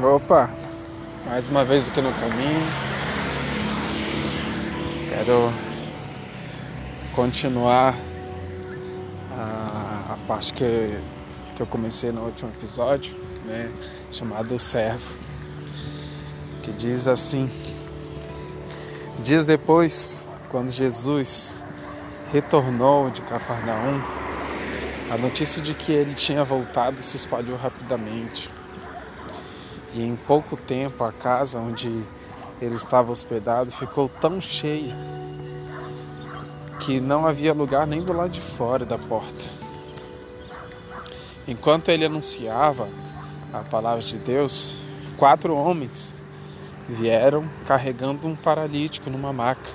Opa, mais uma vez aqui no caminho. Quero continuar a, a parte que, que eu comecei no último episódio, né? Chamado Servo. Que diz assim: Dias depois, quando Jesus retornou de Cafarnaum, a notícia de que ele tinha voltado se espalhou rapidamente e em pouco tempo a casa onde ele estava hospedado ficou tão cheia que não havia lugar nem do lado de fora da porta. Enquanto ele anunciava a palavra de Deus, quatro homens vieram carregando um paralítico numa maca.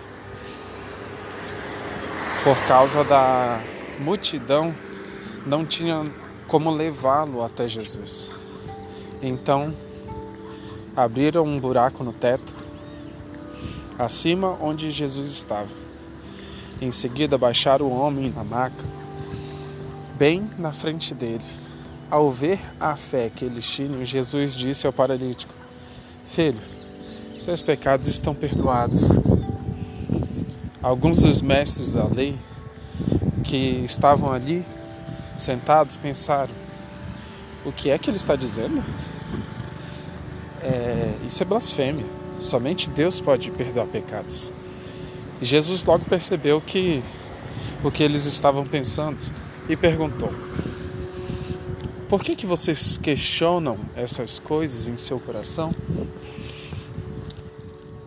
Por causa da multidão, não tinha como levá-lo até Jesus. Então, abriram um buraco no teto, acima onde Jesus estava. Em seguida, baixaram o homem na maca, bem na frente dele. Ao ver a fé que eles tinham, Jesus disse ao paralítico: Filho, seus pecados estão perdoados. Alguns dos mestres da lei que estavam ali sentados pensaram: O que é que ele está dizendo? É, isso é blasfêmia. Somente Deus pode perdoar pecados. Jesus logo percebeu que o que eles estavam pensando e perguntou: Por que que vocês questionam essas coisas em seu coração?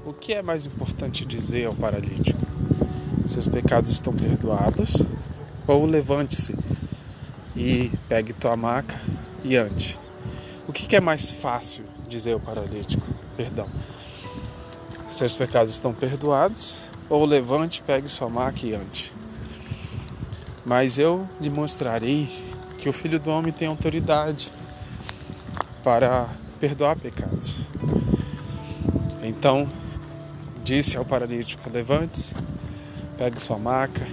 O que é mais importante dizer ao paralítico? Seus pecados estão perdoados? Ou levante-se e pegue tua maca e ande? O que, que é mais fácil dizer ao paralítico, perdão. Seus pecados estão perdoados, ou levante, pegue sua maca e ande. Mas eu lhe mostrarei que o Filho do Homem tem autoridade para perdoar pecados. Então disse ao paralítico: Levante-se, pegue sua maca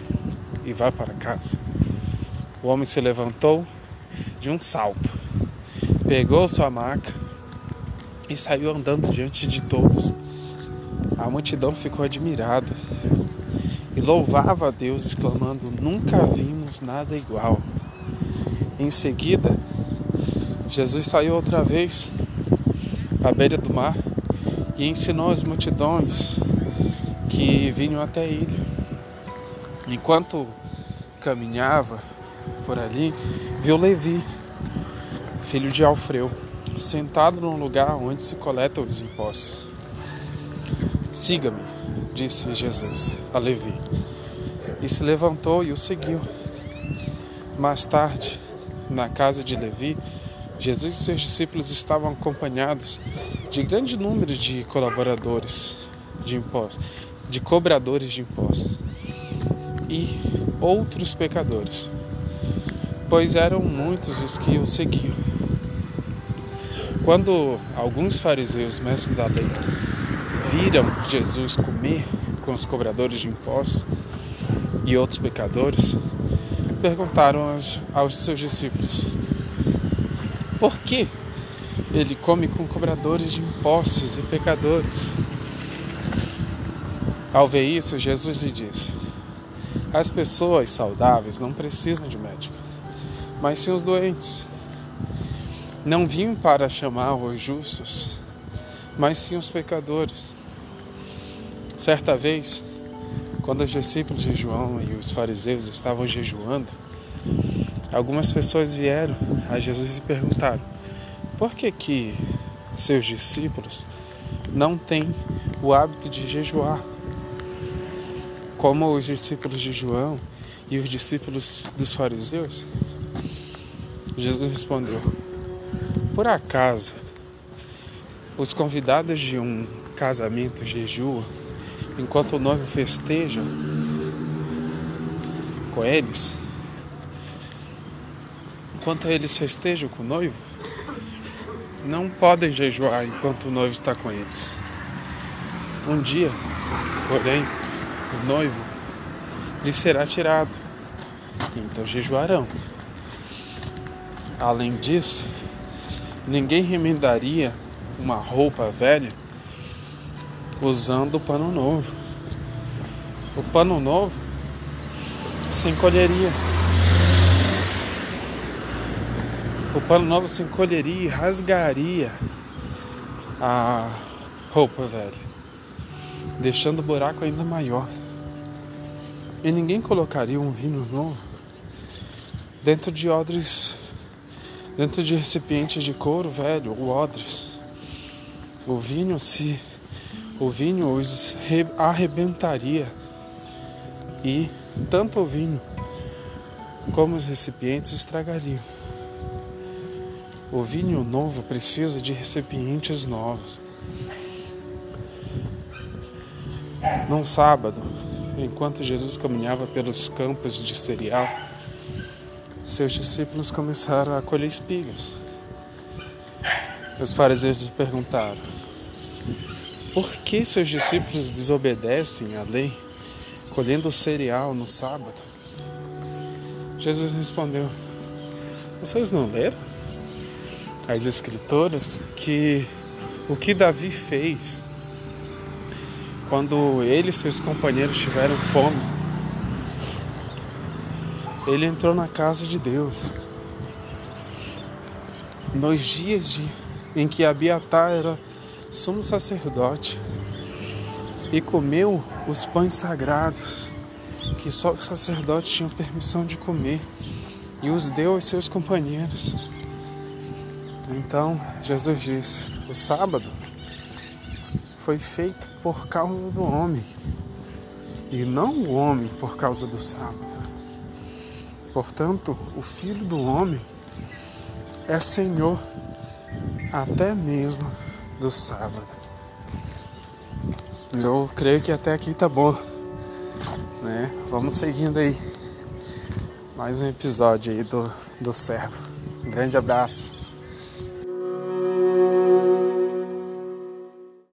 e vá para casa. O homem se levantou de um salto, pegou sua maca e saiu andando diante de todos. A multidão ficou admirada e louvava a Deus, exclamando: Nunca vimos nada igual. Em seguida, Jesus saiu outra vez à beira do mar e ensinou as multidões que vinham até ele. Enquanto caminhava por ali, viu Levi, filho de Alfeu sentado num lugar onde se coletam os impostos. Siga-me, disse Jesus a Levi. E se levantou e o seguiu. Mais tarde, na casa de Levi, Jesus e seus discípulos estavam acompanhados de grande número de colaboradores de impostos, de cobradores de impostos e outros pecadores, pois eram muitos os que o seguiam. Quando alguns fariseus, mestres da lei, viram Jesus comer com os cobradores de impostos e outros pecadores, perguntaram aos, aos seus discípulos: Por que ele come com cobradores de impostos e pecadores? Ao ver isso, Jesus lhe disse: As pessoas saudáveis não precisam de médico, mas sim os doentes. Não vim para chamar os justos, mas sim os pecadores. Certa vez, quando os discípulos de João e os fariseus estavam jejuando, algumas pessoas vieram a Jesus e perguntaram: por que que seus discípulos não têm o hábito de jejuar? Como os discípulos de João e os discípulos dos fariseus? Jesus respondeu: por acaso, os convidados de um casamento jejuam enquanto o noivo festeja com eles? Enquanto eles festejam com o noivo, não podem jejuar enquanto o noivo está com eles. Um dia, porém, o noivo lhe será tirado, então jejuarão. Além disso, Ninguém remendaria uma roupa velha usando o pano novo. O pano novo se encolheria. O pano novo se encolheria e rasgaria a roupa velha, deixando o buraco ainda maior. E ninguém colocaria um vinho novo dentro de odres, dentro de recipientes de couro velho ou odres. O vinho se o vinho os arrebentaria e tanto o vinho como os recipientes estragariam. O vinho novo precisa de recipientes novos. Num sábado, enquanto Jesus caminhava pelos campos de cereal, seus discípulos começaram a colher espigas. Os fariseus lhe perguntaram: Por que seus discípulos desobedecem à lei, colhendo cereal no sábado? Jesus respondeu: Vocês não leram as Escrituras que o que Davi fez quando ele e seus companheiros tiveram fome, ele entrou na casa de Deus. Nos dias de, em que Abiatar era sumo sacerdote e comeu os pães sagrados que só os sacerdotes tinham permissão de comer e os deu aos seus companheiros. Então Jesus disse: o sábado foi feito por causa do homem e não o homem por causa do sábado. Portanto, o Filho do Homem é Senhor até mesmo do sábado. Eu creio que até aqui tá bom, né? Vamos seguindo aí. Mais um episódio aí do, do servo. Um grande abraço.